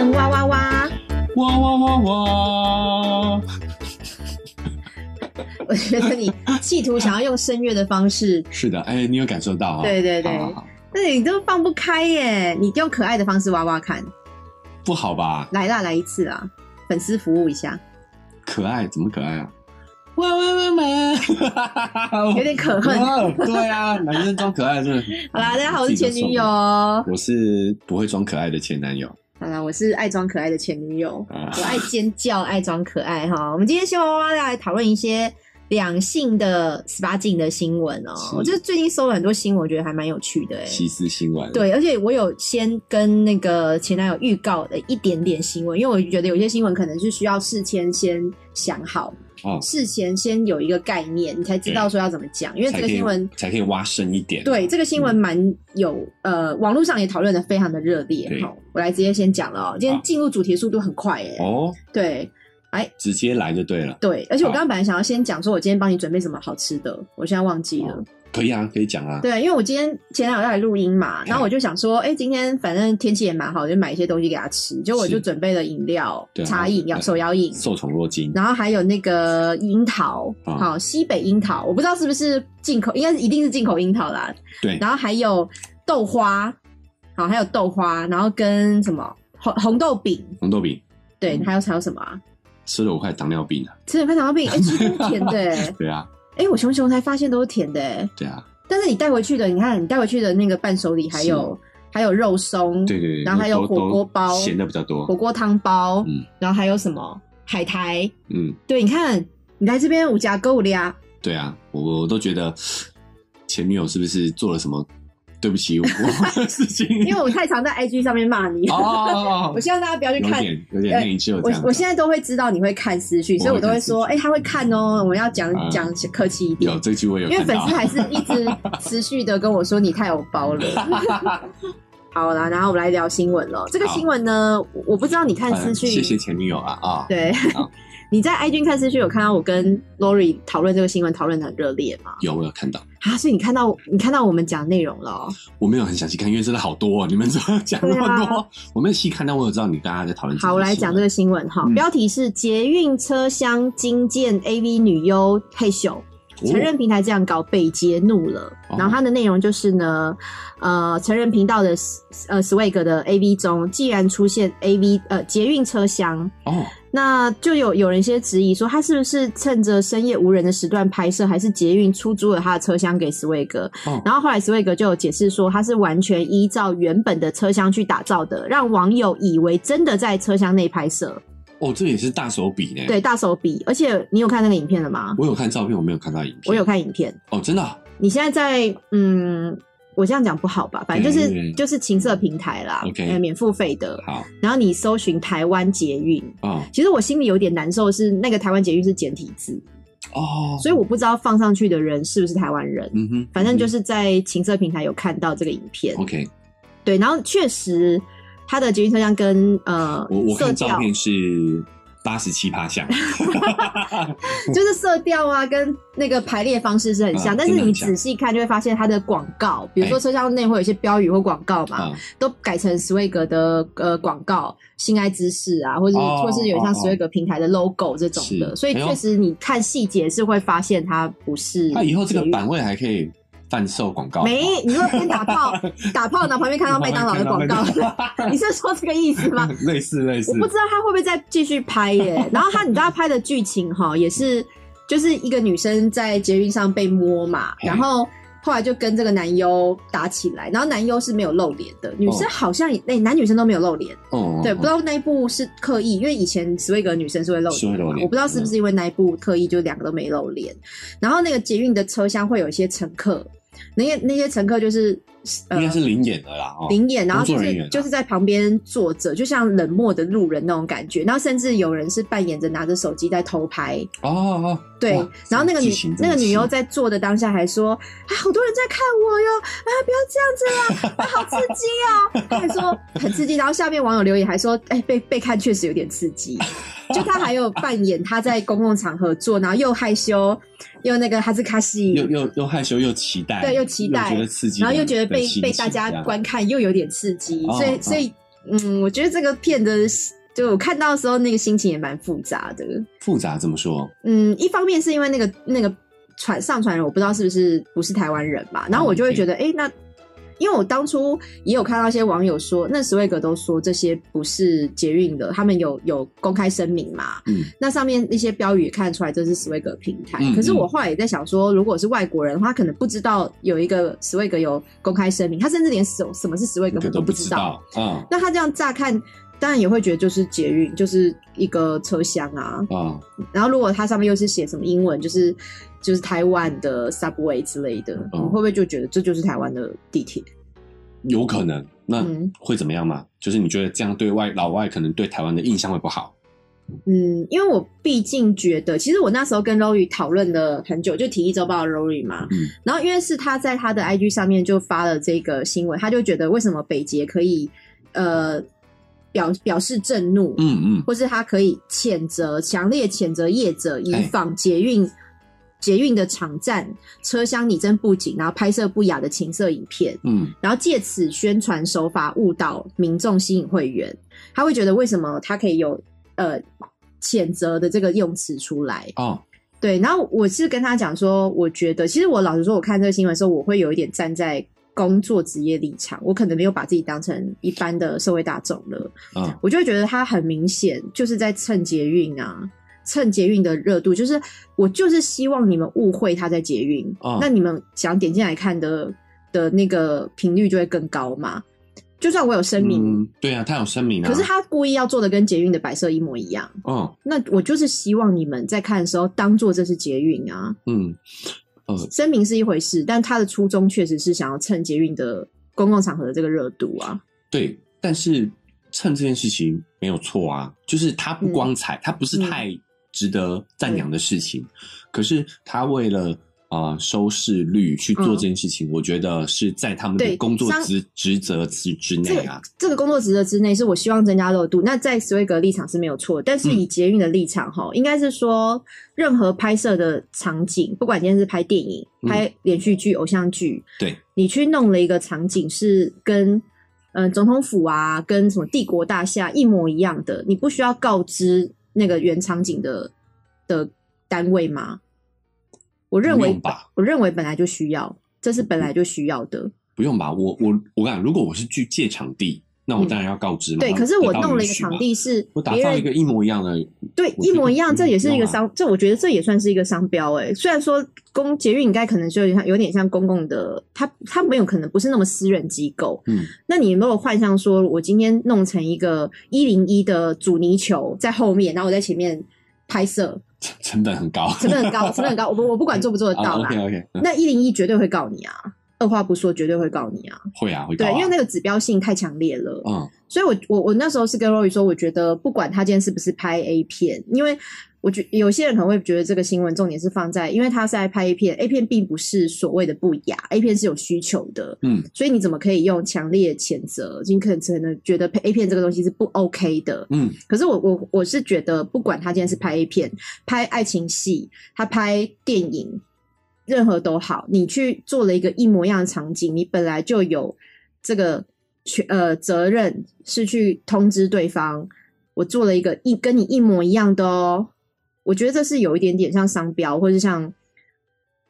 闻哇哇哇！哇哇哇哇！我觉得你企图想要用声乐的方式，是的，哎，你有感受到啊？对对对好好好但是你都放不开耶！你用可爱的方式哇哇看，不好吧？来啦，来一次啊，粉丝服务一下，可爱怎么可爱啊？哇哇哇哇！有点可恨。哇对啊，男生装可爱真的。好啦，大家好，我是前女友。。我是不会装可爱的前男友。好啦，我是爱装可爱的前女友，啊我爱尖叫，爱装可爱哈。我们今天希望哇哇来讨论一些两性的十八禁的新闻哦、是我就是最近搜了很多新闻，我觉得还蛮有趣的哎、西施新闻。，对，而且我有先跟那个前男友预告的一点点新闻，因为我觉得有些新闻可能是需要事先先想好，哦，事前先有一个概念，你才知道说要怎么讲。因为这个新闻，才可以挖深一点。对这个新闻蛮有、呃，网络上也讨论的非常的热烈。好，我来直接先讲了哦、今天进入主题速度很快耶、哦，对哎直接来就对了。对，而且我刚刚本来想要先讲说我今天帮你准备什么好吃的，我现在忘记了。哦可以啊，可以讲啊。对，因为我今天前男友要来录音嘛，然后我就想说，哎、今天反正天气也蛮好，就买一些东西给他吃。结果我就是准备了饮料、茶饮、对手摇饮，受宠若惊。然后还有那个樱桃，啊好、西北樱桃，我不知道是不是进口，应该是一定是进口樱桃啦。对，然后还有豆花，好，还有豆花，然后跟什么红红豆饼，红豆饼对，嗯还有还有什么啊？吃了五块糖尿病啊。吃点快糖尿病，哎、其实都是甜的、哎，对啊，哎、我熊熊才发现都是甜的、哎。对啊，但是你带回去的，你看你带回去的那个伴手礼还有还有肉松，对对对。然后还有火锅包咸的比较多火。锅汤包，嗯然后还有什么海苔？嗯，对，你看你来这边五家购物呀，对啊，我我都觉得前女友是不是做了什么对不起我的事情？因为我太常在 IG 上面骂你，哦，我希望大家不要去有看。点有点内疚我。我现在都会知道你会看私讯，所以我都会说，哎、他会看哦，我们要讲啊。讲客气一点。有，这句我有因为粉丝还是一直持续的跟我说你太有包了。好啦，然后我们来聊新闻了。这个新闻呢，我我不知道你看私嗯讯，谢谢前女友啊啊，对。好，你在 IG 看私讯有看到我跟 Lori 讨论这个新闻，讨论的很热烈吗？有我有看到，啊，所以你看到你看到我们讲内容了哦、我没有很详细看，因为真的好多、哦，你们怎么讲那么对多？我没有细看，但我有知道你大家在讨论。好，我来讲这个新闻哈，嗯标题是捷运车厢惊见 AV 女优配秀。成人平台这样搞，被揭怒了。哦然后它的内容就是呢，呃，成人频道的呃 Swag 的 AV 中，既然出现 AV 呃捷运车厢，哦，那就有有人一些质疑说，他是不是趁着深夜无人的时段拍摄，还是捷运出租了他的车厢给 Swag？、哦然后后来 Swag 就有解释说，他是完全依照原本的车厢去打造的，让网友以为真的在车厢内拍摄。哦，这也是大手笔呢。，对，大手笔。而且你有看那个影片了吗？我有看照片，我没有看到影片。我有看影片。哦，真的啊、你现在在嗯，我这样讲不好吧？反正就是就是情色平台啦免付费的。好然后你搜寻台湾捷运，哦其实我心里有点难受是，那个台湾捷运是简体字，哦，所以我不知道放上去的人是不是台湾人。嗯哼，反正就是是在情色平台有看到这个影片，OK。对，然后确实它的捷运车厢跟呃我我看照片是八十七趴像，就是色调啊跟那个排列方式是很像，啊但是你仔细看就会发现它的广告，比如说哎。车厢内会有一些标语或广告嘛，啊，都改成 Swag 的呃广告、性爱知识啊，或者、哦或是有像哦哦。Swag 平台的 logo 这种的，所以确实你看细节是会发现它不是。那以后这个版位还可以贩售广告吗，没，你如果边打炮 打炮，然后旁边看到麦当劳的广告，你是说这个意思吗？类似类似。我，不知道他会不会再继续拍耶。然后他，你知道他拍的剧情哈，也是就是一个女生在捷运上被摸嘛，然后后来就跟这个男优打起来，然后男优是没有露脸的，女生好像也那、男女生都没有露脸，哦，对，不知道那一部是刻意，因为以前斯威格女生是会露脸的嘛，是会露脸。我不知道是不是因为那一部刻意就两个都没露脸。然后那个捷运的车厢会有一些乘客，那些那些乘客就是应该是灵演的啦，哦，灵眼，然后就是就是在旁边坐着，就像冷漠的路人那种感觉。然后甚至有人是扮演着拿着手机在偷拍，哦哦，对。然后那个女那个女优在做的当下还说：“啊，好多人在看我哟，啊，不要这样子啦，啊，好刺激哦。”她还说很刺激。然后下面网友留言还说：“哎、被被看确实有点刺激。”就他还有扮演他在公共场合做，然后又害羞又那个哈兹卡西，又又又害羞又期待，对，又期待，觉得刺激，然后又觉得被被大家观看又有点刺激，哦所以哦所以嗯，我觉得这个片的，就我看到的时候，那个心情也蛮复杂的。复杂怎么说？嗯，一方面是因为那个那个传上传人，我不知道是不是不是台湾人吧，然后我就会觉得，哎、那因为我当初也有看到一些网友说，那十位格都说这些不是捷运的，他们有有公开声明嘛，嗯，那上面那些标语也看得出来这是史威格平台。嗯可是我后来也在想说，如果是外国人的话，他可能不知道有一个史威格有公开声明，他甚至连什什么是史威格这个都不知道。知道。嗯那他这样乍看，当然也会觉得就是捷运，就是一个车厢啊。啊，然后如果它上面又是写什么英文，就是就是台湾的 subway 之类的，嗯你会不会就觉得这就是台湾的地铁？有可能。那嗯会怎么样吗？就是你觉得这样对外老外可能对台湾的印象会不好？嗯，因为我毕竟觉得，其实我那时候跟 Rory 讨论了很久，就体育周报的 Rory 嘛，嗯然后因为是他在他的 IG 上面就发了这个新闻，他就觉得为什么北捷可以呃表表示震怒，嗯嗯，或是他可以谴责强烈谴责业者以哎仿捷运。捷运的场站车厢拟真布景，然后拍摄不雅的情色影片，嗯然后借此宣传手法误导民众，吸引会员。他会觉得为什么他可以有呃谴责的这个用词出来？哦，对，然后我是跟他讲说，我觉得其实我老实说，我看这个新闻的时候，我会有一点站在工作职业立场，我可能没有把自己当成一般的社会大众了。啊我就会觉得他很明显就是在蹭捷运啊，蹭捷运的热度，就是我就是希望你们误会他在捷运，哦那你们想点进来看的的那个频率就会更高嘛。就算我有声明，嗯，对啊，他有声明啊。可是他故意要做的跟捷运的摆设一模一样，嗯那我就是希望你们在看的时候当做这是捷运啊。嗯呃声明是一回事，但他的初衷确实是想要蹭捷运的公共场合的这个热度啊。对，但是蹭这件事情没有错啊，就是他不光彩，他不是嗯太值得赞扬的事情，可是他为了。啊、收视率去做嗯这件事情，我觉得是在他们的工作职职责之之内啊。这个工作职责之内，是我希望增加热度。那在史威格立场是没有错，但是以捷运的立场哈、应该是说，任何拍摄的场景，不管今天是拍电影、嗯拍连续剧、偶像剧，对，你去弄了一个场景是跟嗯、呃总统府啊，跟什么帝国大厦一模一样的，你不需要告知那个原场景的的单位吗？我认为？我认为本来就需要，这是本来就需要的。不用吧？我我我讲，如果我是去借场地，那我当然要告知嘛。嗯对，可是我弄了一个场，地是我打造一个一模一样的，对一模一样，嗯这也是一个商，这我觉得这也算是一个商标哎、虽然说公捷运应该可能就有点像有点像公共的，它它没有可能不是那么私人机构。嗯，那你如果幻想说，我今天弄成一个一零一的阻尼球在后面，然后我在前面拍摄，成成本很高，成本很高，成本很高，我不我不管做不做得到啦。OK OK，那一零一绝对会告你啊，二话不说绝对会告你啊。会啊会高对，啊，因为那个指标性太强烈了。嗯所以我，我我那时候是跟 Rory 说，我觉得不管他今天是不是拍 A 片，因为我觉有些人可能会觉得这个新闻重点是放在，因为他是在拍 A 片，A 片并不是所谓的不雅，A 片是有需求的，嗯所以你怎么可以用强烈谴责？你可能可能觉得拍 A 片这个东西是不 OK 的，嗯可是我我我是觉得，不管他今天是拍 A 片、拍爱情戏、他拍电影，任何都好，你去做了一个一模一样的场景，你本来就有这个权呃责任是去通知对方，我做了一个一跟你一模一样的哦。我觉得这是有一点点像商标，或者是像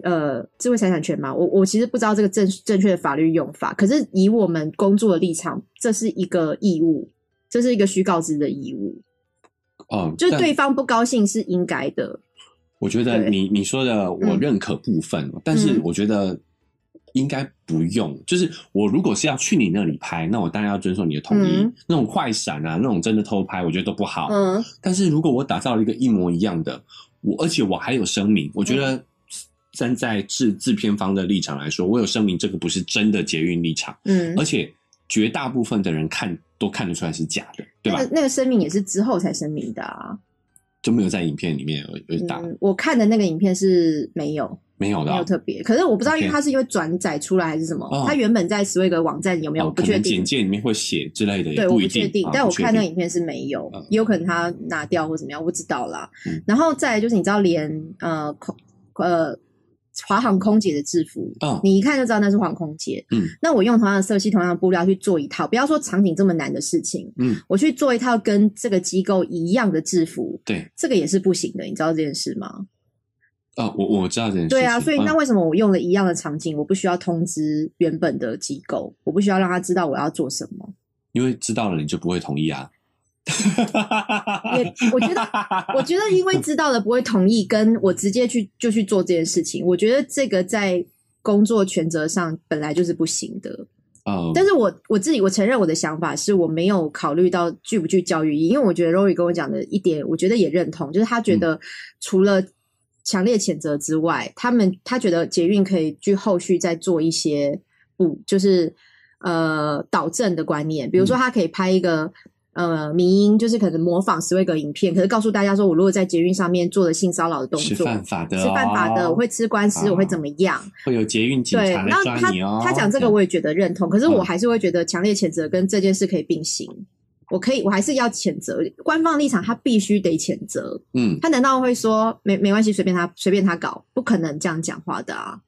呃智慧财产权嘛。我我其实不知道这个正正确的法律用法，可是以我们工作的立场，这是一个义务，这是一个需告知的义务，哦，就是对方不高兴是应该的。我觉得你你说的我嗯认可部分，但是嗯我觉得应该不用。就是我如果是要去你那里拍，那我当然要遵守你的同意。嗯那种快闪啊，那种真的偷拍，我觉得都不好。嗯但是如果我打造了一个一模一样的，我而且我还有声明，我觉嗯得站在制制片方的立场来说，我有声明这个不是真的捷运立场，嗯而，且绝大部分的人看都看得出来是假的，对吧那？个那个声明也是之后才声明的啊。就没有在影片里面有有打，嗯，我看的那个影片是没有。没有的啊、没有特别，可是我不知道，因为它是因为转载出来还是什么哦，它原本在 Swag 网站有没有我不确定简。介里面会写之类的，对，我。不确定啊，但我看那个影片是没有嗯，也有可能他拿掉或怎么样，我不知道啦嗯。然后再来就是你知道连呃口呃华航空姐的制服，哦你一看就知道那是航空姐。嗯，那我用同样的色系、同样的布料去做一套，不要说场景这么难的事情，嗯，我去做一套跟这个机构一样的制服，对，这个也是不行的，你知道这件事吗？哦，我我知道这件事情。对啊，所以那嗯为什么我用了一样的场景，我不需要通知原本的机构，我不需要让他知道我要做什么？因为知道了你就不会同意啊。也我觉得，我觉得因为知道了不会同意，跟我直接去就去做这件事情，我觉得这个在工作权责上本来就是不行的。呃，但是我我自己我承认我的想法是我没有考虑到具不具教育意义，因为我觉得 Rory 跟我讲的一点，我觉得也认同，就是他觉得除了强烈谴责之外，他们他觉得捷运可以去后续再做一些补，就是呃导正的观念，比如说他可以拍一个。呃，迷音就是可能模仿斯威格影片，可是告诉大家说，我如果在捷运上面做了性骚扰的动作是作，犯法的、哦，是犯法的，我会吃官司，啊我会怎么样？会有捷运警对，察来那他抓你哦。他讲这个我也觉得认同，可是我嗯还是会觉得强烈谴责跟这件事可以并行。我可以，我还是要谴责官方立场，他必须得谴责。嗯，他难道会说没没关系，随便他随便他搞？不可能这样讲话的啊！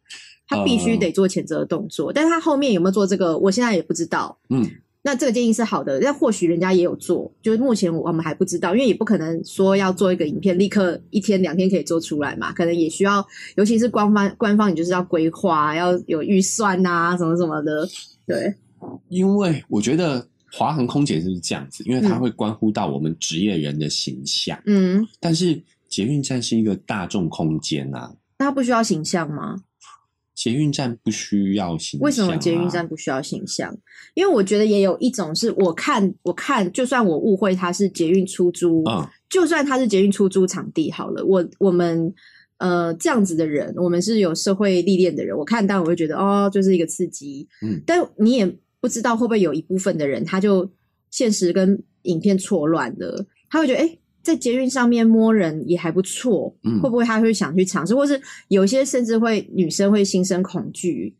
他必须得做谴责的动作，但是他后面有没有做这个，我现在也不知道。嗯，那这个建议是好的，但或许人家也有做，就是目前我们还不知道，因为也不可能说要做一个影片，立刻一天两天可以做出来嘛，可能也需要，尤其是官方官方，你就是要规划，要有预算呐、什么什么的，对，因为我觉得华航空姐就是这样子，因为它嗯会关乎到我们职业人的形象。嗯，但是捷运站是一个大众空间啊，那它不需要形象吗？捷运站不需要形象、啊。为什么捷运站不需要形象？因为我觉得也有一种是我看我看，就算我误会它是捷运出租，嗯就算它是捷运出租场地好了，我我们呃这样子的人，我们是有社会历练的人，我看到我会觉得哦，就是一个刺激，嗯，但你也不知道会不会有一部分的人，他就现实跟影片错乱了，他会觉得哎。诶在捷运上面摸人也还不错，嗯会不会他会想去尝试，或是有些甚至会女生会心生恐惧，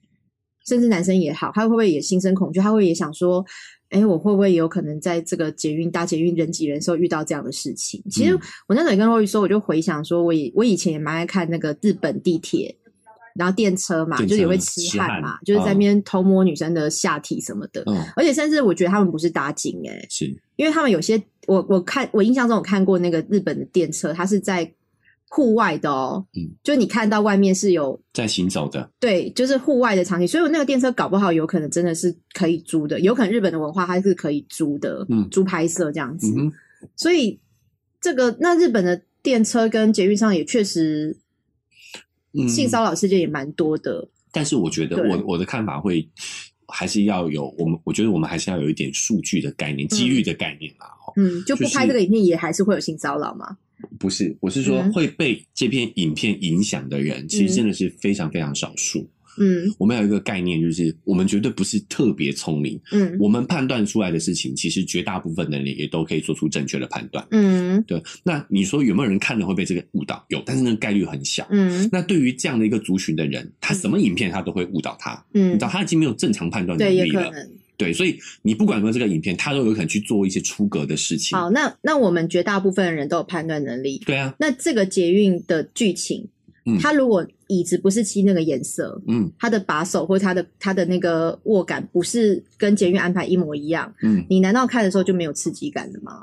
甚至男生也好，他会不会也心生恐惧？他会也想说，哎，我会不会有可能在这个捷运搭捷运人挤人的时候遇到这样的事情？其实嗯我那时候也跟洛宇说，我就回想说，我以我以前也蛮爱看那个日本地铁。然后电车嘛，就是也会痴痴汉汉嘛，就是在那边偷摸女生的下体什么的，嗯，而且甚至我觉得他们不是搭景哎、是。因为他们有些我我看我印象中我看过那个日本的电车，它是在户外的哦，嗯，就你看到外面是有在行走的，对，就是户外的场景，所以我那个电车搞不好有可能真的是可以租的，有可能日本的文化它是可以租的，嗯租拍摄这样子，嗯，所以这个那日本的电车跟捷运上也确实嗯性骚扰事件也蛮多的，但是我觉得我我的看法会还是要有我们，我觉得我们还是要有一点数据的概念、几率的概念啦。哈、嗯，就不拍这个影片也还是会有性骚扰吗，不是，我是说嗯。会被这篇影片影响的人，其实真的是非常非常少数。嗯我们有一个概念，就是我们绝对不是特别聪明，嗯我们判断出来的事情，其实绝大部分的人也都可以做出正确的判断。嗯对，那你说有没有人看了会被这个误导？有，但是那个概率很小。嗯那对于这样的一个族群的人，他什么影片他都会误导他，嗯你嗯知道，他已经没有正常判断能力了。对，所以你不管有没有这个影片，他都有可能去做一些出格的事情。好，那那我们绝大部分的人都有判断能力。对啊，那这个捷运的剧情，嗯。它如果椅子不是漆那个颜色，嗯。它的把手或它的它的那个握感不是跟捷运安排一模一样，嗯。你难道看的时候就没有刺激感了吗？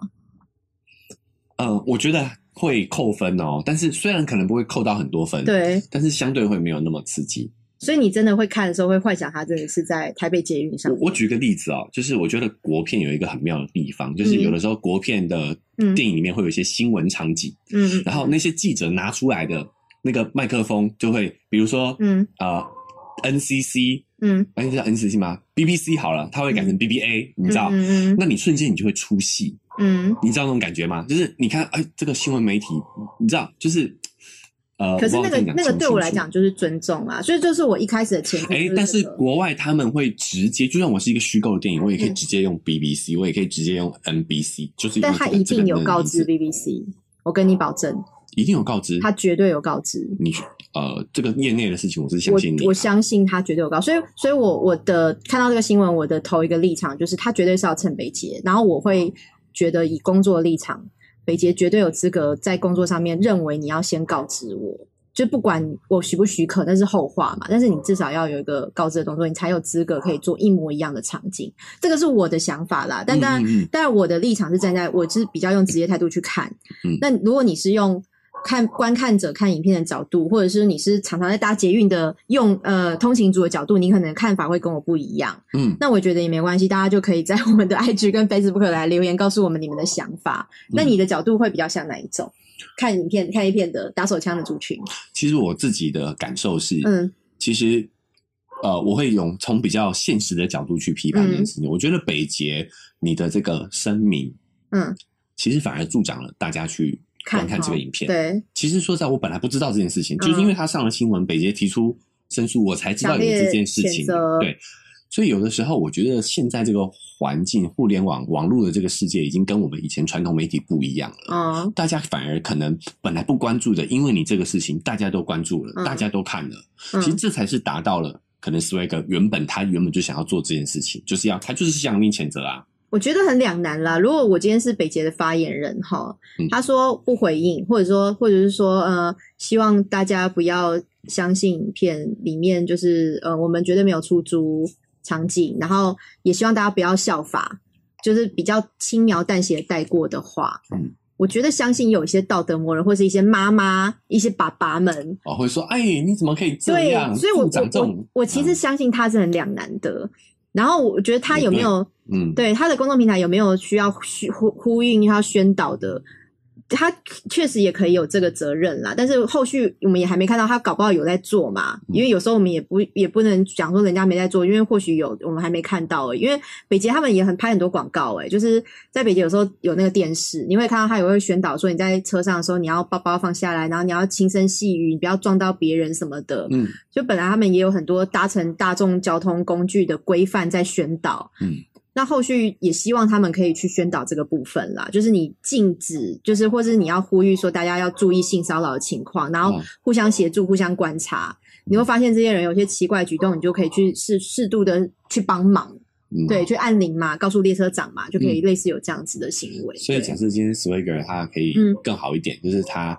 呃，我觉得会扣分哦，但是虽然可能不会扣到很多分，，对，但是相对会没有那么刺激。所以你真的会看的时候会幻想它真的是在台北捷运上。我。我举个例子哦，就是我觉得国片有一个很妙的地方，就是嗯。有的时候国片的嗯。电影里面会有一些新闻场景，嗯，然后那些记者拿出来的那个麦克风就会，比如说，嗯呃，NCC，嗯，哎，你知道 NCC 吗？BBC 好了，它会改成 BBA，、你知道？嗯嗯那你瞬间你就会出戏，嗯。你知道那种感觉吗？就是你看，哎，这个新闻媒体，你知道，就是呃，可是那个那个对我来讲就是尊重啊，所以就是我一开始的前提。哎，但是国外他们会直接，就算我是一个虚构的电影，我也可以嗯直接用 BBC，、我也可以直接用 NBC，就是但他一定有告知 BBC，我跟你保证，一定有告知他绝对有告知。你呃，这个业内的事情，我是相信你啊我我相信他绝对有告，所以所以我我的看到这个新闻，我的头一个立场就是他绝对是要趁北捷，然后我会觉得以工作的立场，北捷绝对有资格在工作上面认为你要先告知我。就不管我许不许可，那是后话嘛。但是你至少要有一个告知的动作，你才有资格可以做一模一样的场景。这个是我的想法啦。但当然，嗯嗯嗯当然我的立场是站在我是比较用职业态度去看。嗯那如果你是用看观看者看影片的角度，或者是你是常常在搭捷运的用呃通勤族的角度，你可能看法会跟我不一样。嗯，那我觉得也没关系，大家就可以在我们的 IG 跟 Facebook 来留言，告诉我们你们的想法。那你的角度会比较像哪一种？看影片、看一片的打手枪的族群，其实我自己的感受是，嗯其实呃，我会用从比较现实的角度去批判这件事情。我觉得北捷你的这个声明，嗯，其实反而助长了大家去观看这个影片。对，其实说实在，我本来不知道这件事情，嗯。就是因为他上了新闻，北捷提出申诉，我才知道有这件事情。对，所以有的时候我觉得现在这个环境，互联网网络的这个世界，已经跟我们以前传统媒体不一样了。嗯。大家反而可能本来不关注的，因为你这个事情，大家都关注了，嗯。大家都看了，嗯。其实这才是达到了可能 Swag 原本他原本就想要做这件事情，就是要他就是向你谴责啊，我觉得很两难啦。如果我今天是北捷的发言人哈嗯，他说不回应，或者说或者是说呃，希望大家不要相信影片里面就是呃，我们绝对没有出租场景，然后也希望大家不要效法，就是比较轻描淡写地带过的话，嗯我觉得相信有一些道德魔人或是一些妈妈、一些爸爸们，哦，会说，哎，你怎么可以这对样？，所以我我我其实相信他是很两难的。然后我觉得他有没有嗯，对他的公众平台有没有需要呼呼呼应要宣导的？他确实也可以有这个责任啦，但是后续我们也还没看到他搞不好有在做嘛，嗯因为有时候我们也不也不能讲说人家没在做，因为或许有我们还没看到、欸。因为北捷他们也很拍很多广告，诶，就是在北捷有时候有那个电视，你会看到他也会宣导说你在车上的时候你要包包放下来，然后你要轻声细语，你不要撞到别人什么的。嗯就本来他们也有很多搭乘大众交通工具的规范在宣导，嗯，那后续也希望他们可以去宣导这个部分啦，就是你禁止，就是或是你要呼吁说大家要注意性骚扰的情况，然后哦互相协助、互相观察，你会发现这些人有些奇怪的举动，你就可以去适适度的去帮忙，嗯，对，去按铃嘛，告诉列车长嘛，就可以类似有这样子的行为。所以对假设今天 Swagger 他可以嗯更好一点，就是他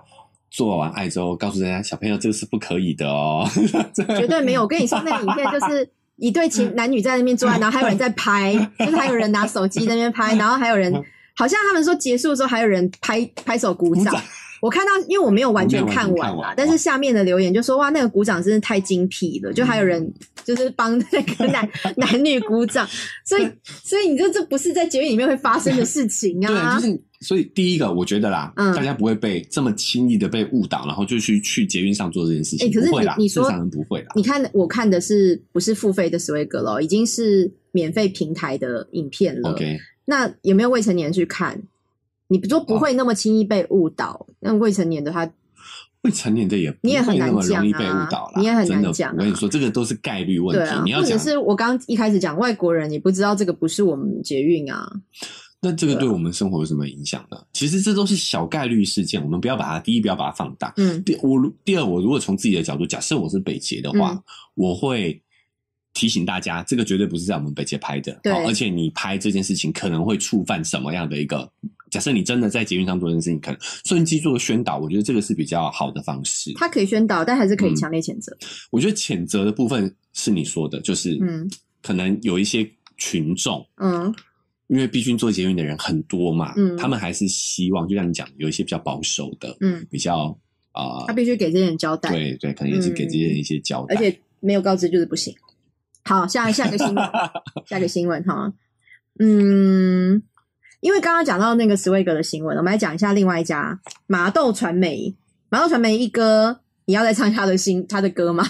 做完爱之后，告诉大家小朋友这个是不可以的哦。绝对没有。我跟你说，那个影片就是一对情男女在那边做爱，然后还有人在拍，就是还有人拿手机在那边拍，然后还有人好像他们说结束的时候还有人拍拍手鼓掌。鼓掌。我看到，因为我没有完全看完啦全看完，但是下面的留言就说哇，那个鼓掌真是太精辟了，就还有人 就是帮那个男 男女鼓掌，所以 所以你这这不是在节目里面会发生的事情啊对，就。是所以第一个，我觉得啦，嗯大家不会被这么轻易的被误导，然后就去去捷运上做这件事情，哎可是你你说不会啦。你看，我看的是不是付费的 Swag 咯？已经是免费平台的影片了。OK，那有没有未成年去看？你说不会那么轻易被误导，那未成年的他，未成年的也你也很难讲容易被误啊你也很难讲啊我跟你说，这个都是概率问题。啊，你要讲，或者是我刚刚一开始讲外国人，你不知道这个不是我们捷运啊，那这个对我们生活有什么影响呢？其实这都是小概率事件，我们不要把它第一不要把它放大。嗯第我如第二，我如果从自己的角度，假设我是北捷的话，嗯我会提醒大家，这个绝对不是在我们北捷拍的，对好而且你拍这件事情可能会触犯什么样的一个？假设你真的在捷运上做这件事情，可能顺机做个宣导，我觉得这个是比较好的方式。他可以宣导，但还是可以嗯强烈谴责。我觉得谴责的部分是你说的，就是嗯可能有一些群众。嗯因为毕竟做捷运的人很多嘛，嗯他们还是希望，就像你讲，有一些比较保守的，嗯，比较啊、他必须给这些人交代，对对，可能也是给这些人一些交代。而且没有告知就是不行。好，下下一个新闻，下一个新闻哈，嗯，因为刚刚讲到那个 Swag 的新闻，我们来讲一下另外一家麻豆传媒。麻豆传媒一哥，你要再唱他的新他的歌吗？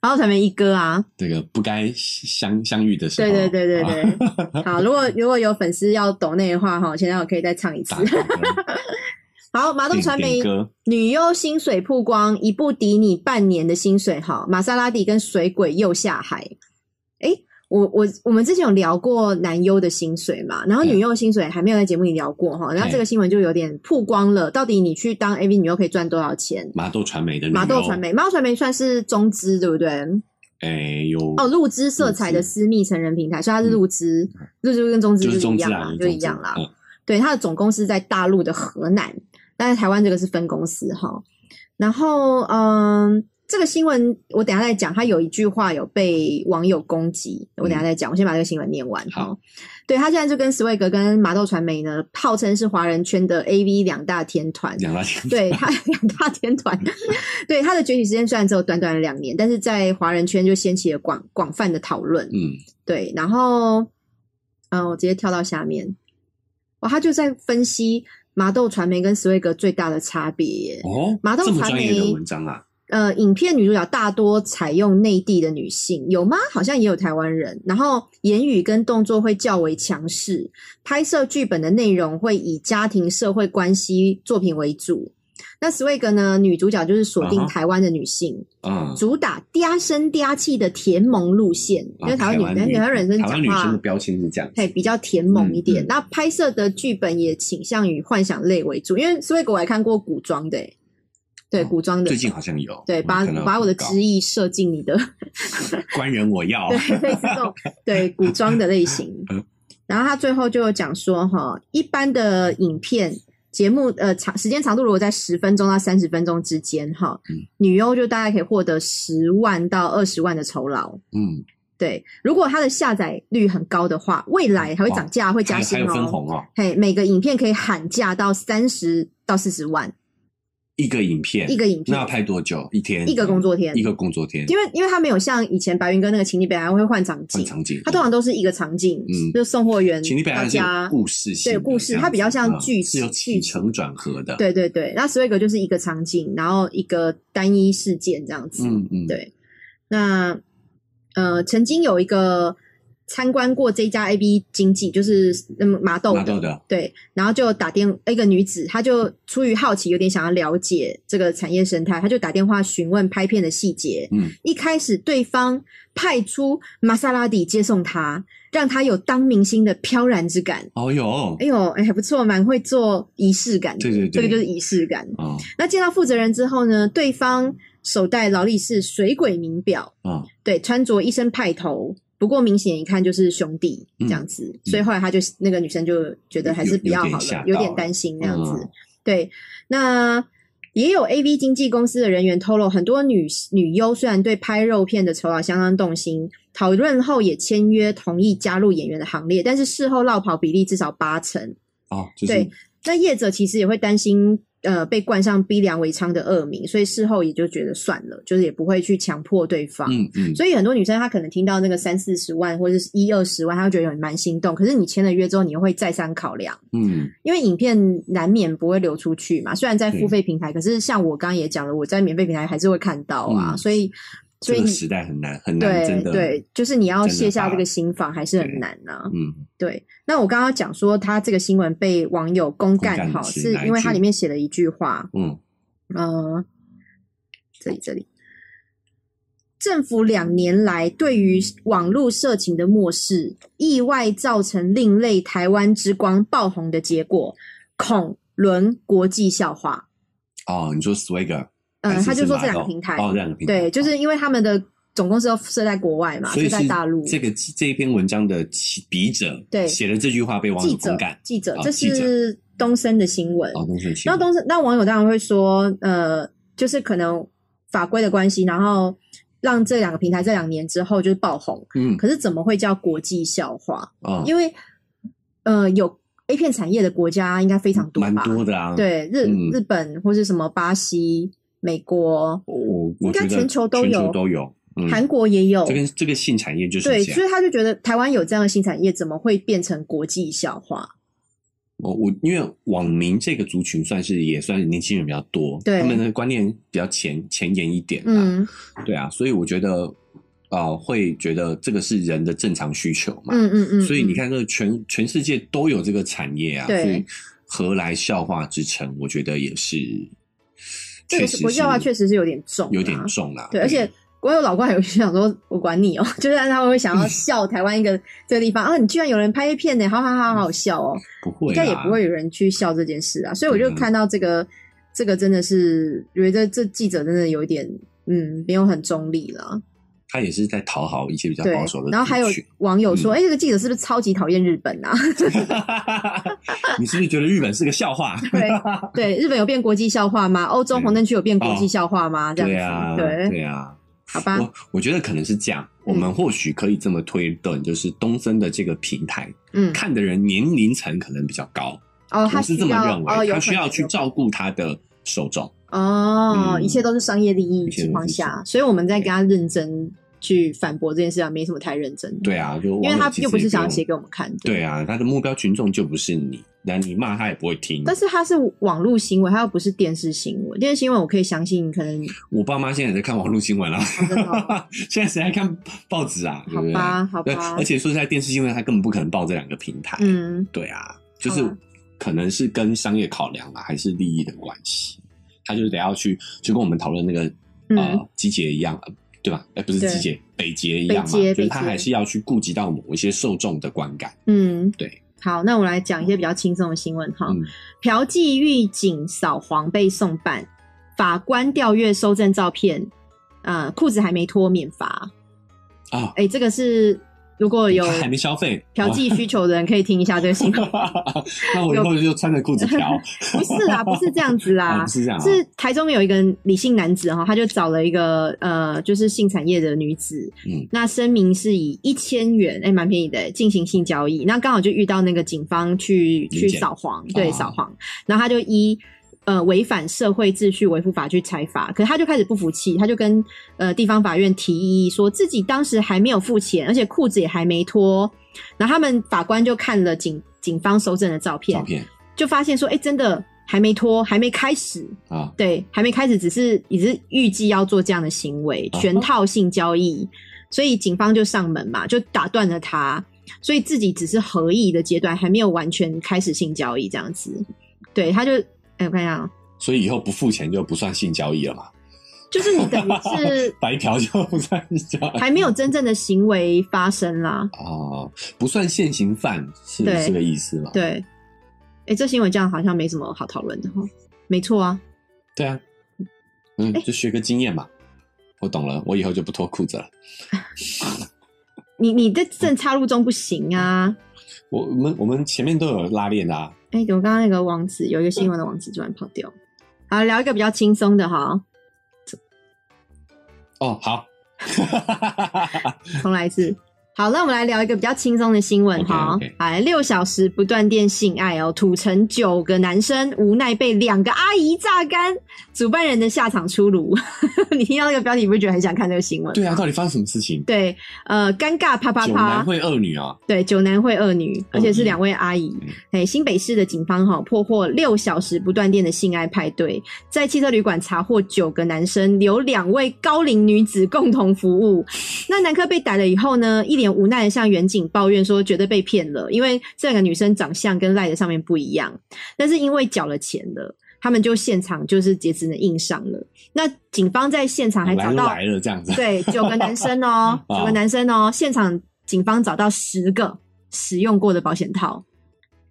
麻豆传媒一哥啊，这个不该相相遇的时候，对对对对对啊 好，如果如果有粉丝要抖那的话哈，现在我可以再唱一次好，麻豆点传媒女优薪水曝光，一部抵你半年的薪水哈。玛莎拉蒂跟水鬼又下海。诶，我我我们之前有聊过男优的薪水嘛，然后女优的薪水还没有在节目里聊过哈。然后这个新闻就有点曝光了，到底你去当 AV 女优可以赚多少钱？麻豆传媒的女优麻豆传，媒，麻豆传媒算是中资对不对？哎，有哦，入资色彩的私密成人平台，所以它是入资，入资跟中资是一样啦，就一样啦。嗯对，它的总公司在大陆的河南，但是台湾这个是分公司哈。然后嗯。这个新闻我等下再讲，他有一句话有被网友攻击，我等下再讲。我先把这个新闻念完。好，对他现在就跟斯威格跟麻豆传媒呢，号称是华人圈的 A V 两大天团。两大天团，对他 两大天团，对他的崛起时间虽然只有短短的两年，但是在华人圈就掀起了广广泛的讨论。嗯，对，然后嗯，我直接跳到下面，哇，他就在分析麻豆传媒跟斯威格最大的差别。哦，麻豆传媒的文章啊，呃，影片女主角大多采用内地的女性，有吗？好像也有台湾人。然后言语跟动作会较为强势，拍摄剧本的内容会以家庭社会关系作品为主。那 Swag 呢？女主角就是锁定台湾的女性，嗯，主打嗲声嗲气的甜萌路线，因为台湾女啊台台湾人生讲台湾女生的。标签是这样子，对，比较甜萌一点。嗯嗯那拍摄的剧本也倾向于幻想类为主，因为 Swag 我还看过古装的、欸，对，哦古装的。最近好像有，对，把把我的知意射进你的，官人我要，对，类似这种 对古装的类型嗯。然后他最后就有讲说，哈，一般的影片节目，呃，长时间长度如果在十分钟到三十分钟之间，哈嗯，女优就大概可以获得十万到二十万的酬劳。嗯，对，如果它的下载率很高的话，未来还会涨价，会加薪还还有分哦。红哦，嘿，每个影片可以喊价到三十到四十万一个影片，一个影片那要拍多久？一天？一个工作天一个工作天，因为因为它没有像以前白云哥那个情侣北还会换场景，换场景，它通常都是一个场景，嗯就是送货员情侣本来是有到家，故事性，对故事它比较像剧是有起承转合的，，对对对，那 Swag 就是一个场景，然后一个单一事件这样子。嗯嗯，对，那呃，曾经有一个参观过这家 A B 经济，就是那么麻豆的，豆的。对，然后就打电一个女子，她就出于好奇，有点想要了解这个产业生态，她就打电话询问拍片的细节。嗯，一开始对方派出玛莎拉蒂接送她，让她有当明星的飘然之感。哦哟，哎呦，哎还不错，蛮会做仪式感的。对对对。这个就是仪式感。哦。那见到负责人之后呢，对方手戴劳力士水鬼名表，哦，对，穿着一身派头，不过明显一看就是兄弟嗯这样子，所以后来他就那个女生就觉得还是比较好了，有有点担心那样子。嗯对，那也有 A V 经纪公司的人员透露，很多女女优虽然对拍肉片的酬劳相当动心，讨论后也签约同意加入演员的行列，但是事后落跑比例至少八成。哦，就是对那业者其实也会担心，呃，被冠上逼良为娼的恶名，所以事后也就觉得算了，就是也不会去强迫对方。嗯嗯，所以很多女生她可能听到那个三四十万或者是一二十万，她会觉得有蛮心动。可是你签了约之后，你又会再三考量，嗯因为影片难免不会流出去嘛。虽然在付费平台，可是像我刚刚也讲了，我在免费平台还是会看到啊。嗯所以，所以你这个时代很难很难，真的，对对，就是你要卸下这个心防，还是很对难啊。嗯对，那我刚刚讲说，他这个新闻被网友公干好，是因为它里面写了一句话，嗯呃，这里这里，政府两年来对于网络色情的漠视，意外造成另类台湾之光爆红的结果，恐沦国际笑话。哦，你说 Swagger，嗯、他就说这两个平台，哦，这两个平台，对，就是因为他们的总公司都设在国外嘛，是所以在大陆。这个这一篇文章的起笔者对。写了这句话被网友公干，，记者，这是东森的新闻。哦，东森新闻。那东森，那网友当然会说，呃，就是可能法规的关系，然后让这两个平台这两年之后就是爆红。嗯。可是怎么会叫国际笑话？哦，因为呃，有 A 片产业的国家应该非常多吧？蛮多的啊，，对，日、嗯。日本或是什么巴西、美国、我我应该觉得全球都有全球都有，嗯，韩国也有。这跟这个性产业就是对，所以他就觉得台湾有这样的性产业，怎么会变成国际笑话？我我因为网民这个族群算是也算是年轻人比较多，对他们的观念比较前前沿一点，，嗯对啊，所以我觉得啊、呃会觉得这个是人的正常需求嘛，嗯嗯嗯。嗯，所以你看，这个全全世界都有这个产业啊，对所以何来笑话之称？我觉得也是，这个国际笑话确实是有点重啊，有点重啦。对，而且我有老怪有想说，我管你哦、就是他们会想要 笑台湾一个这个地方啊，你居然有人拍片呢，好好好好好笑哦、不会，应该也不会有人去笑这件事啊。所以我就嗯看到这个，这个真的是觉得这记者真的有一点，嗯，没有很中立了。他也是在讨好一些比较保守的，然后还有网友说，嗯哎、这个记者是不是超级讨厌日本啊？你是不是觉得日本是个笑话？对对，日本有变国际笑话吗？欧洲红灯区有变国际哦笑话吗？这样子，对啊，对，对啊。好吧，我我觉得可能是这样，我们或许可以这么推断，就是东森的这个平台嗯，看的人年龄层可能比较高，哦，他我是这么认为，哦，他需要去照顾他的受众。哦，嗯一切都是商业利益情况下，所以我们在跟他认真去反驳这件事啊，没什么太认真。的，对啊，就因为他又不是想要写写给我们看的，对啊，他的目标群众就不是你，那你骂他也不会听。但是他是网络新闻，他又不是电视新闻。电视新闻我可以相信，可能我爸妈现在也在看网络新闻啊，现在谁还看报纸啊？好吧，好对，吧。而，且说实在，电视新闻他根本不可能报这两个平台。嗯，对啊，就是可能是跟商业考量啊，还是利益的关系，他就是得要去，就跟我们讨论那个嗯呃集结一样，呃对吧？哎，不是对集结，北捷一样嘛，就是他还是要去顾及到某一些受众的观感。嗯，对。好，那我来讲一些比较轻松的新闻哈。嗯嫖妓狱警扫黄被送办，法官调阅收证照片，呃，裤子还没脱免罚。啊，哎、这个是如果有还没消费，嫖妓需求的人可以听一下这个新闻。那我以后就穿着裤子嫖。不是啦，不是这样子啦，哦不是这样啊是台中有一个理性男子哈，他就找了一个呃，就是性产业的女子，嗯那声明是以一千元，哎、蛮便宜的，进行性交易。那刚好就遇到那个警方去去扫黄，对，哦扫黄，然后他就依。呃，违反社会秩序维护法去裁罚，可是他就开始不服气，他就跟呃地方法院提议说自己当时还没有付钱，而且裤子也还没脱。然后他们法官就看了警警方搜证的照片，照片。就发现说，哎、真的还没脱，还没开始，啊，对，还没开始，只是只是预计要做这样的行为，全套性交易，所以警方就上门嘛，就打断了他，所以自己只是合意的阶段，还没有完全开始性交易这样子。对，他就，哎、我看一下啊，所以以后不付钱就不算性交易了嘛？就是你等于是 白嫖就不算性交易还没有真正的行为发生啦。哦，不算现行犯是对这个意思吗？对，哎、这新闻这样好像没什么好讨论的哈。没错啊，对啊，嗯，就学个经验嘛。我懂了，我以后就不脱裤子了。你你在正插入中不行啊。我我们我们前面都有拉链的啊。哎、我刚刚那个网址有一个新闻的网址突然跑掉。好，聊一个比较轻松的哈，哦，好，重来一次。好，那我们来聊一个比较轻松的新闻哈。哎，六小时不断电性爱哦，土城九个男生无奈被两个阿姨榨干，主办人的下场出炉。你听到那个标题，你不会觉得很想看这个新闻？对啊，到底发生什么事情？对，呃，尴尬啪啪啪九啪男，会二女啊，对，九男会二女，而且是嗯两位阿姨嗯。哎、新北市的警方哈破获六小时不断电的性爱派对，在汽车旅馆查获九个男生，有两位高龄女子共同服务。那男客被逮了以后呢，一脸无奈的向远景抱怨说，觉得被骗了，因为这两个女生长相跟赖的上面不一样，但是因为缴了钱了。他们就现场就是也只能硬上了。那警方在现场还找到来了这样子。对，九个男生哦、啊九个男生哦、现场警方找到十个使用过的保险套。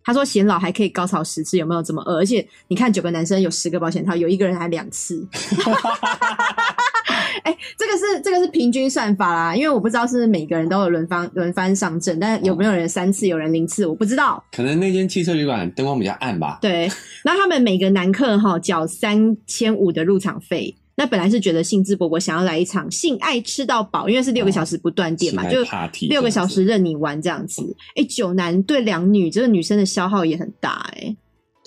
他说显老还可以高潮十次，有没有这么恶？而且你看九个男生有十个保险套，有一个人还两次。哎、这个是这个是平均算法啦，因为我不知道是不是每个人都有轮番轮番上阵，但有没有人三次，有人零次，我不知道。可能那间汽车旅馆灯光比较暗吧。对，那他们每个男客哈缴三千五的入场费。那本来是觉得兴致勃勃，想要来一场性爱吃到饱，因为是六个小时不断电嘛，就六个小时任你玩这样子。哎、九男对两女，这个女生的消耗也很大哎、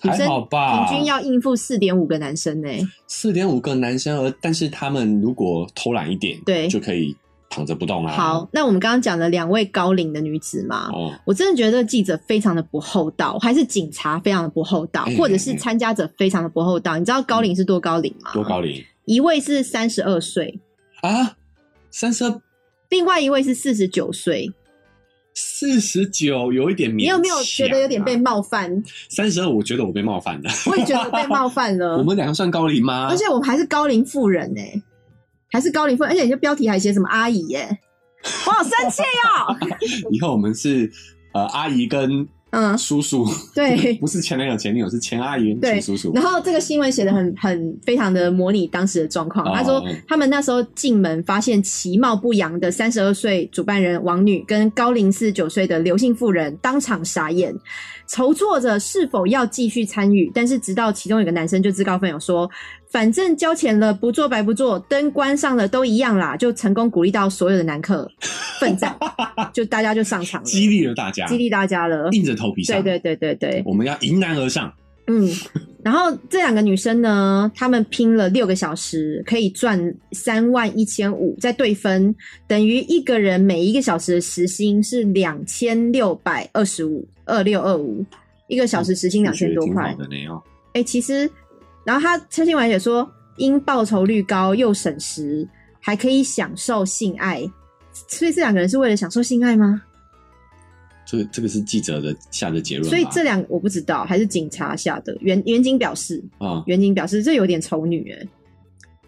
女还生好吧？平均要应付四点五个男生呢、四点五个男生，而但是他们如果偷懒一点，对就可以躺着不动啊。好，那我们刚刚讲了两位高龄的女子嘛，哦，我真的觉得记者非常的不厚道，还是警察非常的不厚道，哎或者是参加者非常的不厚道。你知道高龄是多高龄吗？多高龄一位是三十二岁，啊？三十二另外一位是四十九岁。四十九，有一点勉强、啊。你有没有觉得有点被冒犯？三十二？我觉得我被冒犯了。我也觉得被冒犯了。我们两个算高龄吗？而且我们还是高龄妇人呢、还是高龄妇人，而且你这标题还写什么阿姨耶、我好生气哦！以后我们是呃阿姨跟嗯，叔叔，对 不是前男友前女友，是前阿姨对前叔叔。然后这个新闻写的很很非常的模拟当时的状况。哦他说嗯他们那时候进门发现其貌不扬的三十二岁主办人王女跟高龄四十九岁的刘姓妇人当场傻眼，筹措着是否要继续参与。但是直到其中有个男生就自告奋勇说，反正交钱了，不做白不做，灯关上了都一样啦，就成功鼓励到所有的男客 奋战，就大家就上场了，激励了大家，激励大家了。硬着头皮上。对对对对对，我们要迎难而上。嗯，然后这两个女生呢，她们拼了六个小时，可以赚三万一千五，再对分，等于一个人每一个小时的时薪是两千六百二十五，二六二五，一个小时时薪两千多块。哎、其实，然后他车新闻也说，因报酬率高又省时，还可以享受性爱，所以这两个人是为了享受性爱吗？这个这个是记者的下的结论。所以这两我不知道，还是警察下的。原原警表示，啊，袁景表示这有点丑女哎，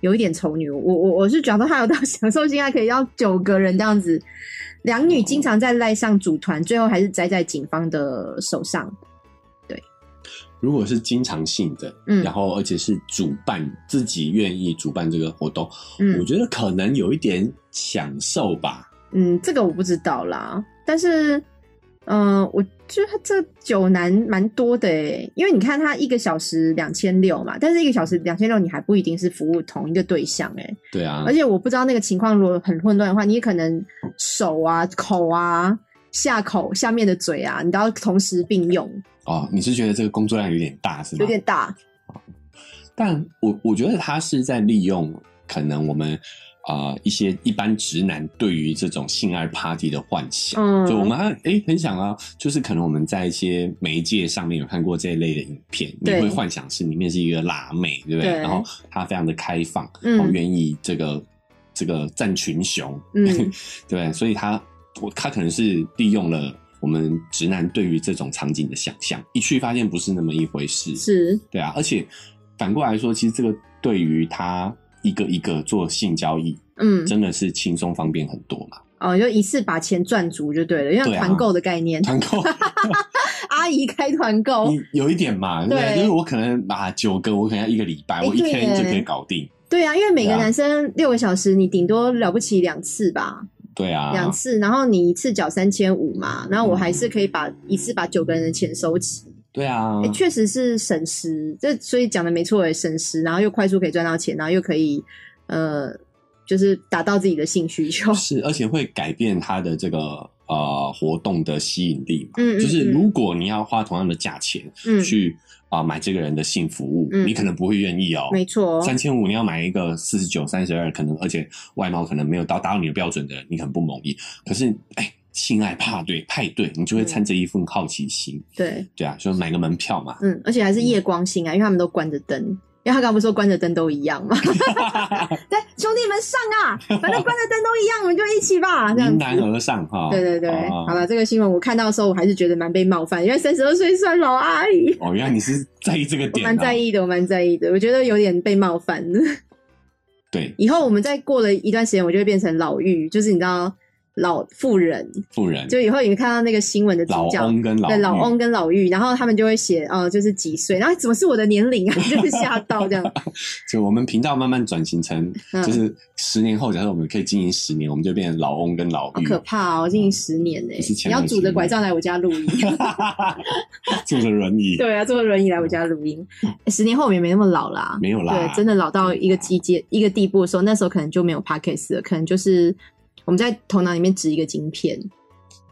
有一点丑女。我我我是觉得他有到享受性爱可以要九个人这样子，两女经常在赖上组团，最后还是栽在警方的手上。如果是经常性的，嗯然后而且是主办自己愿意主办这个活动，我嗯觉得可能有一点享受吧。嗯，这个我不知道啦，但是。嗯、我觉得他这九男蛮多的诶，因为你看他一个小时两千六嘛，但是一个小时两千六，你还不一定是服务同一个对象诶。对啊而，且我不知道那个情况如果很混乱的话，你也可能手啊、口啊、下口下面的嘴啊，你都要同时并用，哦，你是觉得这个工作量有点大是吗？有点大。但我我觉得他是在利用可能我们啊、呃一些一般直男对于这种性爱 party 的幻想，嗯就我们哎、诶很想啊，就是可能我们在一些媒介上面有看过这一类的影片，你会幻想是里面是一个辣妹，对不对？对然后她非常的开放，嗯然后愿意这个这个战群雄，嗯 对不对？所以他我他可能是利用了。我们直男对于这种场景的想象，一去发现不是那么一回事，是，对啊，而且反过来说，其实这个对于他一个一个做性交易，嗯，真的是轻松方便很多嘛。哦，就一次把钱赚足就对了，因为团购的概念，团购 阿姨开团购，你有一点嘛，对不对？对就是我可能啊九个，我可能要一个礼拜，哎我一天就可以搞定。对啊，因为每个男生六个小时，你顶多了不起两次吧，对啊，两次，然后你一次缴三千五嘛，然后我还是可以把一次把九个人的钱收齐，对啊。哎、，确实是省时，这所以讲的没错，也，省时，然后又快速可以赚到钱，然后又可以呃，就是达到自己的性需求。是，而且会改变他的这个呃活动的吸引力嘛。嗯嗯就是嗯如果你要花同样的价钱嗯，去啊、买这个人的性服务，嗯你可能不会愿意哦。没错，三千五，你要买一个四十九、三十二，可能而且外貌可能没有到达到你的标准的人，你可能不满意。可是，哎，性爱派对派对，你就会掺着一份好奇心，对，对啊，就买个门票嘛。嗯，而且还是夜光性啊，因为他们都关着灯。因为他刚刚不是说关着灯都一样嘛？对，兄弟们上啊，反正关着灯都一样，我们就一起吧，这样子。迎难而上哈。对对对，哦好了，这个新闻我看到的时候，我还是觉得蛮被冒犯，因为三十二岁算老阿姨，哦，原来你是在意这个我点、啊，蛮在。意的，我蛮在意的，我觉得有点被冒犯的。对，以后我们再过了一段时间，我就会变成老妪，就是你知道老妇人，妇人、就以后你看到那个新闻的主老角。翁跟老对老翁跟老妪，然后他们就会写，哦、就是几岁，然后怎么是我的年龄啊？就是吓到这样。就我们频道慢慢转型成，嗯就是十年后，假设我们可以经营十年，我们就变成老翁跟老好可，怕哦！经营十年呢你要拄着拐杖来我家录音。坐着轮椅，对啊，坐着轮椅来我家录音。欸十年后我们也没那么老啦，没有啦对，真的老到一个季节、一个地步的时候，那时候可能就没有 podcast 了，可能就是我们在头脑里面植一个晶片，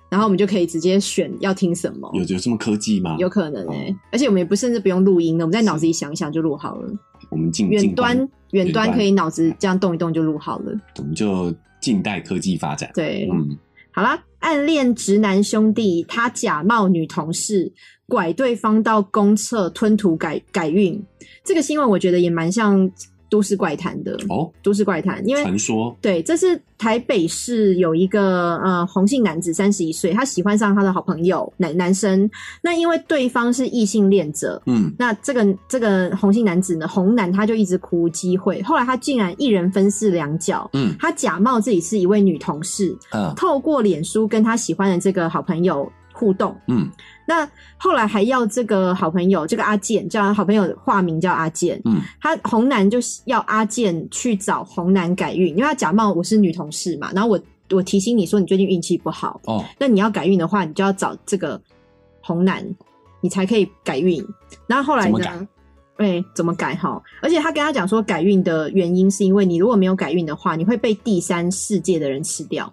然后我们就可以直接选要听什么。有有这么科技吗？有可能哎、哦而且我们也不甚至不用录音的，我们在脑子里想一想就录好了。我们近远端远端可以脑子这样动一动就录好了。我们就近代科技发展。对，嗯，好啦，暗恋直男兄弟，他假冒女同事，拐对方到公厕吞吐改改运。这个新闻我觉得也蛮像都市怪谈的，哦，都市怪谈，因为传说。对，这是台北市有一个呃红姓男子，三十一岁，他喜欢上他的好朋友男男生，那因为对方是异性恋者，嗯，那这个这个红姓男子呢，红男他就一直苦无机会，后来他竟然一人分饰两角，嗯。他假冒自己是一位女同事，嗯。透过脸书跟他喜欢的这个好朋友互动。嗯那后来还要这个好朋友，这个阿健叫好朋友化名叫阿健，嗯他红男就是要阿健去找红男改运，因为他假冒我是女同事嘛，然后我我提醒你说你最近运气不好，哦，那你要改运的话，你就要找这个红男，你才可以改运。然后后来呢？对，怎么改哈？而且他跟他讲说，改运的原因是因为你如果没有改运的话，你会被第三世界的人吃掉。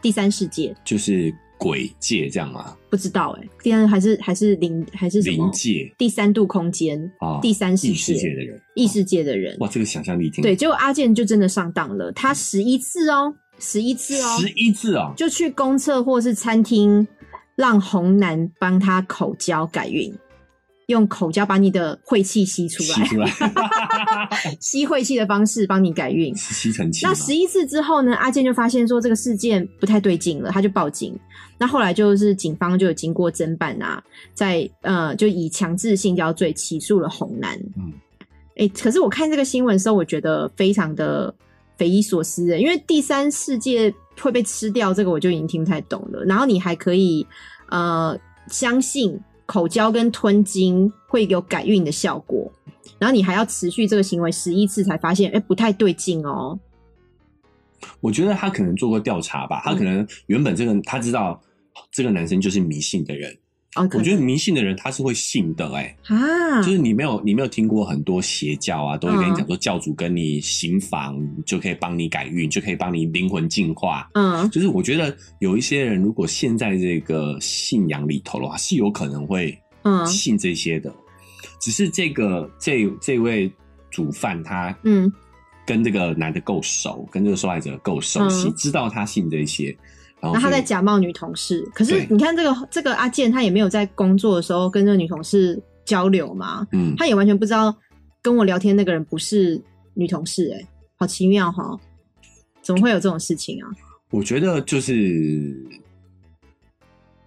第三世界就是鬼界这样吗？不知道哎、第三还是还是灵还是什么灵？界第三度空间，啊，第三世界界的人，异世界的人。哇，这个想象力挺对，结果阿健就真的上当了，他十一次哦，十一次哦，十一次啊，就去公厕或是餐厅，让红男帮他口交改运，用口交把你的晦气吸出来，吸出来，吸晦气的方式帮你改运。吸尘器那十一次之后呢，阿健就发现说这个事件不太对劲了，他就报警。那后来就是警方就有经过侦办啊，在呃就以强制性交罪起诉了红男。嗯，哎、可是我看这个新闻的时候，我觉得非常的匪夷所思的，因为第三世界会被吃掉，这个我就已经听不太懂了。然后你还可以呃相信口交跟吞金会有改运的效果，然后你还要持续这个行为十一次才发现，哎、不太对劲哦。我觉得他可能做过调查吧，他可能原本这个他知道这个男生就是迷信的人，我觉得迷信的人他是会信的、哎、啊，就是你没有你没有听过很多邪教啊，都会跟你讲嗯。说教主跟你行房就可以帮你改运，就可以帮你灵魂净化。嗯。就是我觉得有一些人如果陷在这个信仰里头的话，是有可能会嗯。信这些的。只是这个这这位主犯他嗯。跟这个男的够熟，跟这个受害者够熟悉，嗯。知道他信这些，然后那他在假冒女同事，可是你看这个这个阿健，他也没有在工作的时候跟这个女同事交流嘛，嗯，他也完全不知道跟我聊天那个人不是女同事、欸，好奇妙哈！怎么会有这种事情啊？我觉得就是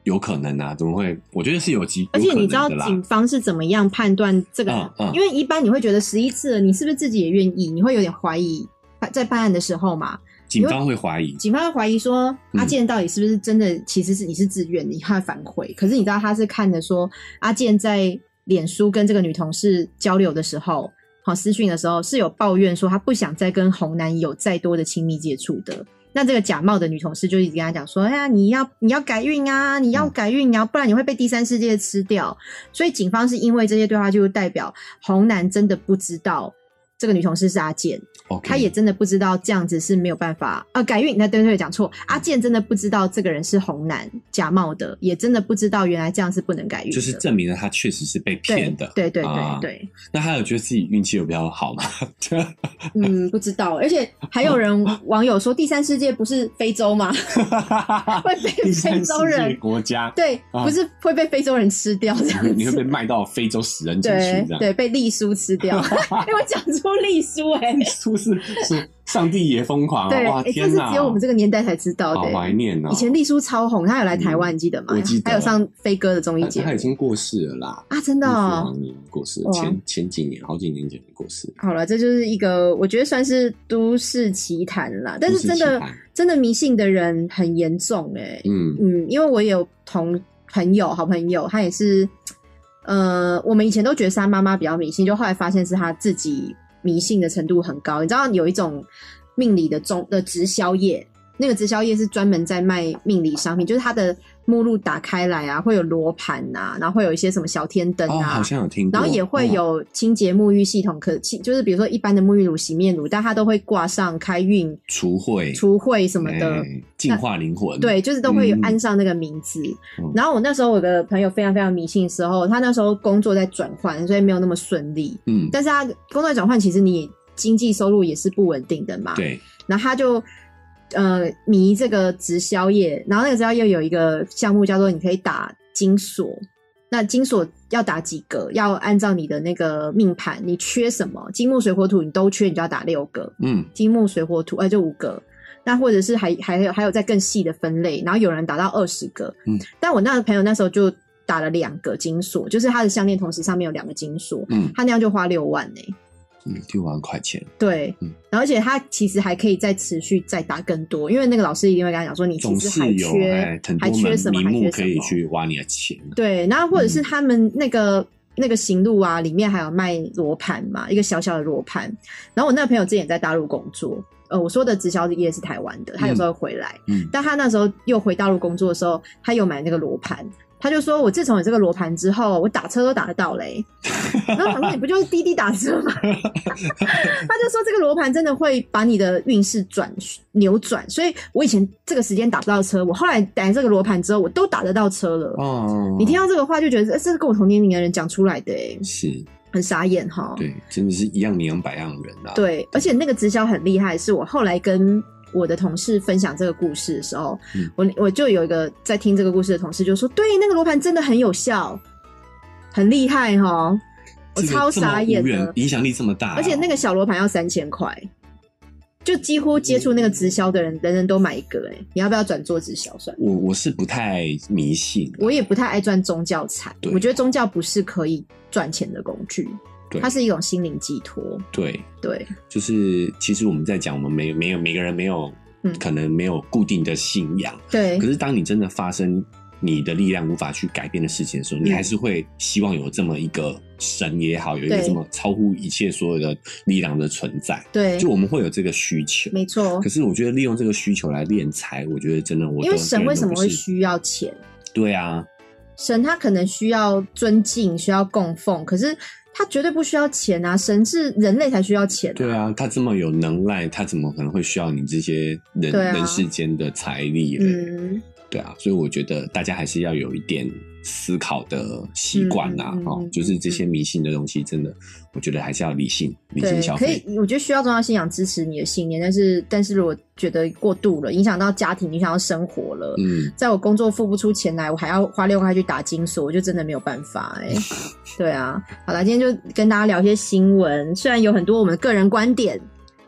有可能啊，怎么会？我觉得是有机，而且你知道警方是怎么样判断这个？嗯嗯因为一般你会觉得十一次了，你是不是自己也愿意？你会有点怀疑，在办案的时候嘛，警方会怀疑，警方会怀疑说嗯阿健到底是不是真的，其实是你是自愿的，他会反悔。可是你知道他是看的说阿健在脸书跟这个女同事交流的时候，好私讯的时候是有抱怨说他不想再跟红男有再多的亲密接触的。那这个假冒的女同事就一直跟他讲说：“哎呀，你要你要改运啊，你要嗯改运，你要不然你会被第三世界吃掉。”所以警方是因为这些对话，就代表红男真的不知道这个女同事是阿健，OK，他也真的不知道这样子是没有办法啊改运，那对对讲错，阿健真的不知道这个人是红男假冒的，也真的不知道原来这样是不能改运，就是证明了他确实是被骗的。对对对啊对，那他有觉得自己运气有比较好吗？嗯，不知道，而且还有人 网友说第三世界不是非洲吗？会被非洲人国家，对，啊不是会被非洲人吃掉这样你会被。卖到非洲食人景区对这样。对，被丽叔吃掉，因为讲出丽叔哎、是是是，上帝也疯狂对，啊！哇，这！是只有我们这个年代才知道的、好怀念哦。以前丽叔超红，他有来台湾，嗯你记得吗？我记得还有上飞哥的综艺节目他已经过世了啦，啊，真的、哦。过世，哇前前几年，好几年前过世。好了，这就是一个我觉得算是都市奇谈啦，但是真的真的迷信的人很严重哎、嗯嗯，因为我有同朋友，好朋友，他也是，呃，我们以前都觉得是他妈妈比较迷信，就后来发现是他自己迷信的程度很高。你知道有一种命理的中的直销业，那个直销业是专门在卖命理商品，就是它的目录打开来啊，会有罗盘啊，然后会有一些什么小天灯哦，啊，好像有听过。然后也会哦有清洁沐浴系统，可清就是比如说一般的沐浴乳、洗面乳，但它都会挂上开运、除秽除秽什么的。哎净化灵魂。对，就是都会有嗯安上那个名字。嗯然后我那时候我的朋友非常非常迷信的时候，他那时候工作在转换，所以没有那么顺利。嗯，但是他工作在转换，其实你经济收入也是不稳定的嘛。。对，然后他就呃迷这个直销业，然后那个直销业有一个项目叫做你可以打金锁。那金锁要打几个？要按照你的那个命盘，你缺什么？金木水火土你都缺，你就要打六个。嗯金木水火土，呃，就五个。那或者是还还有还有再更细的分类，然后有人打到二十个。嗯，但我那个朋友那时候就打了两个金锁，就是他的项链同时上面有两个金锁，嗯，他那样就花六万呢、嗯，六万块钱，对，嗯然后而且他其实还可以再持续再打更多，因为那个老师一定会跟他讲说，你其总实还是有缺还缺什么，还缺什么。去挖你的钱。对，然后或者嗯是他们那个、那个行路啊，里面还有卖罗盘嘛，一个小小的罗盘。然后我那个朋友之前也在大陆工作，呃，我说的直销业是台湾的，他有时候会回来，嗯，但他那时候又回大陆工作的时候，他有买那个罗盘。他就说：“我自从有这个罗盘之后，我打车都打得到嘞、然后我说：“你不就是滴滴打车吗？” 他就说：“这个罗盘真的会把你的运势转扭转，所以我以前这个时间打不到车，我后来打这个罗盘之后，我都打得到车了。哦，你听到这个话就觉得，呃这是跟我同年龄的人讲出来的、欸，是，很傻眼哈。对，真的是一样米养百样人啊。，对，而且那个直销很厉害，是我后来跟我的同事分享这个故事的时候，嗯。我我就有一个在听这个故事的同事就说，对，那个罗盘真的很有效，很厉害哈。我超傻眼的，影响力这么大哦，而且那个小罗盘要三千块，就几乎接触那个直销的人，人人都买一个、哎，你要不要转做直销算？我我是不太迷信，我也不太爱赚宗教财，我觉得宗教不是可以赚钱的工具，对。它是一种心灵寄托。对，对，就是其实我们在讲，我们没没有每个人没有，嗯。可能没有固定的信仰，对。可，是当你真的发生你的力量无法去改变的事情的时候，你嗯。还是会希望有这么一个神也好，有一个对。这么超乎一切所有的力量的存在，对，就我们会有这个需求。没错。可。是我觉得利用这个需求来敛财，我觉得真的我因为神为什么会需要钱？对啊，神他可能需要尊敬，需要供奉，可是他绝对不需要钱啊！神是人类才需要钱、对啊，他这么有能耐，他怎么可能会需要你这些人、啊人世间的财力呢？嗯，对啊，所以我觉得大家还是要有一点思考的习惯呐，哦就是这些迷信的东西，真的，我觉得还是要理性、理性消费可以。，我觉得需要宗教信仰支持你的信念，但是但是如果觉得过度了，影响到家庭，影响到生活了。嗯，在我工作付不出钱来，我还要花六万块去打金锁，我就真的没有办法哎、对啊，好了，今天就跟大家聊一些新闻，虽然有很多我们的个人观点，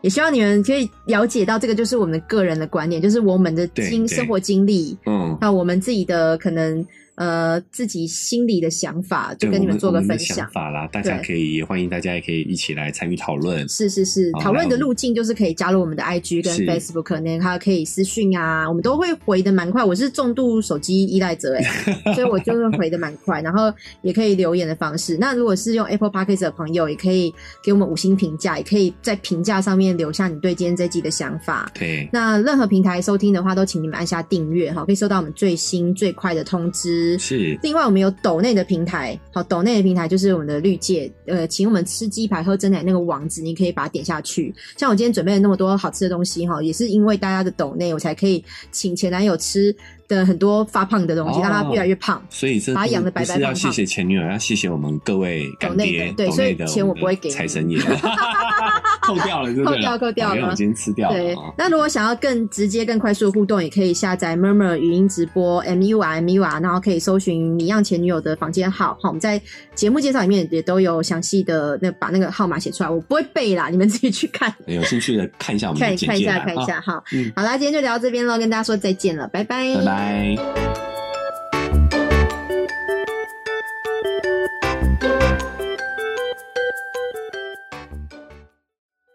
也希望你们可以了解到这个就是我们的个人的观点，就是我们的经生活经历，嗯，那我们自己的可能呃自己心里的想法，就跟你们做个分享想。法啦，大家可以也欢迎大家也可以一起来参与讨论。是是是，讨论的路径就是可以加入我们的 IG 跟 Facebook，那他可以私讯啊，我们都会回的蛮快。我是重度手机依赖者哎、所以我就会回的蛮快，然后也可以留言的方式。那如果是用 Apple Podcast 的朋友，也可以给我们五星评价，也可以在评价上面留下你对今天这集的想法。对，那任何平台收听的话，都请你们按下订阅哈，可以收到我们最新最快的通知。是另外，我们有抖内的平台，好，抖内的平台就是我们的绿界，呃，请我们吃鸡排、喝真奶那个网址，你可以把它点下去。像我今天准备了那么多好吃的东西哈，也是因为大家的抖内，我才可以请前男友吃的很多发胖的东西，哦让他越来越胖。所以这把它养得不是要白白胖胖谢谢前女友，要谢谢我们各位干爹，对所以钱我不会给你财神爷，扣掉了？扣掉扣掉了因为我今天吃掉了对。，那如果想要更直接、更快速的互动，也可以下载 Murmur 语音直播 M U R M U R，然后可以搜寻你样前女友的房间号。好，我们在节目介绍里面也都有详细的那把那个号码写出来，我不会背啦，你们自己去看有兴趣的看一下我们看的简看一下看一下哈。嗯好啦，今天就聊到这边喽，跟大家说再见了，拜拜，拜拜。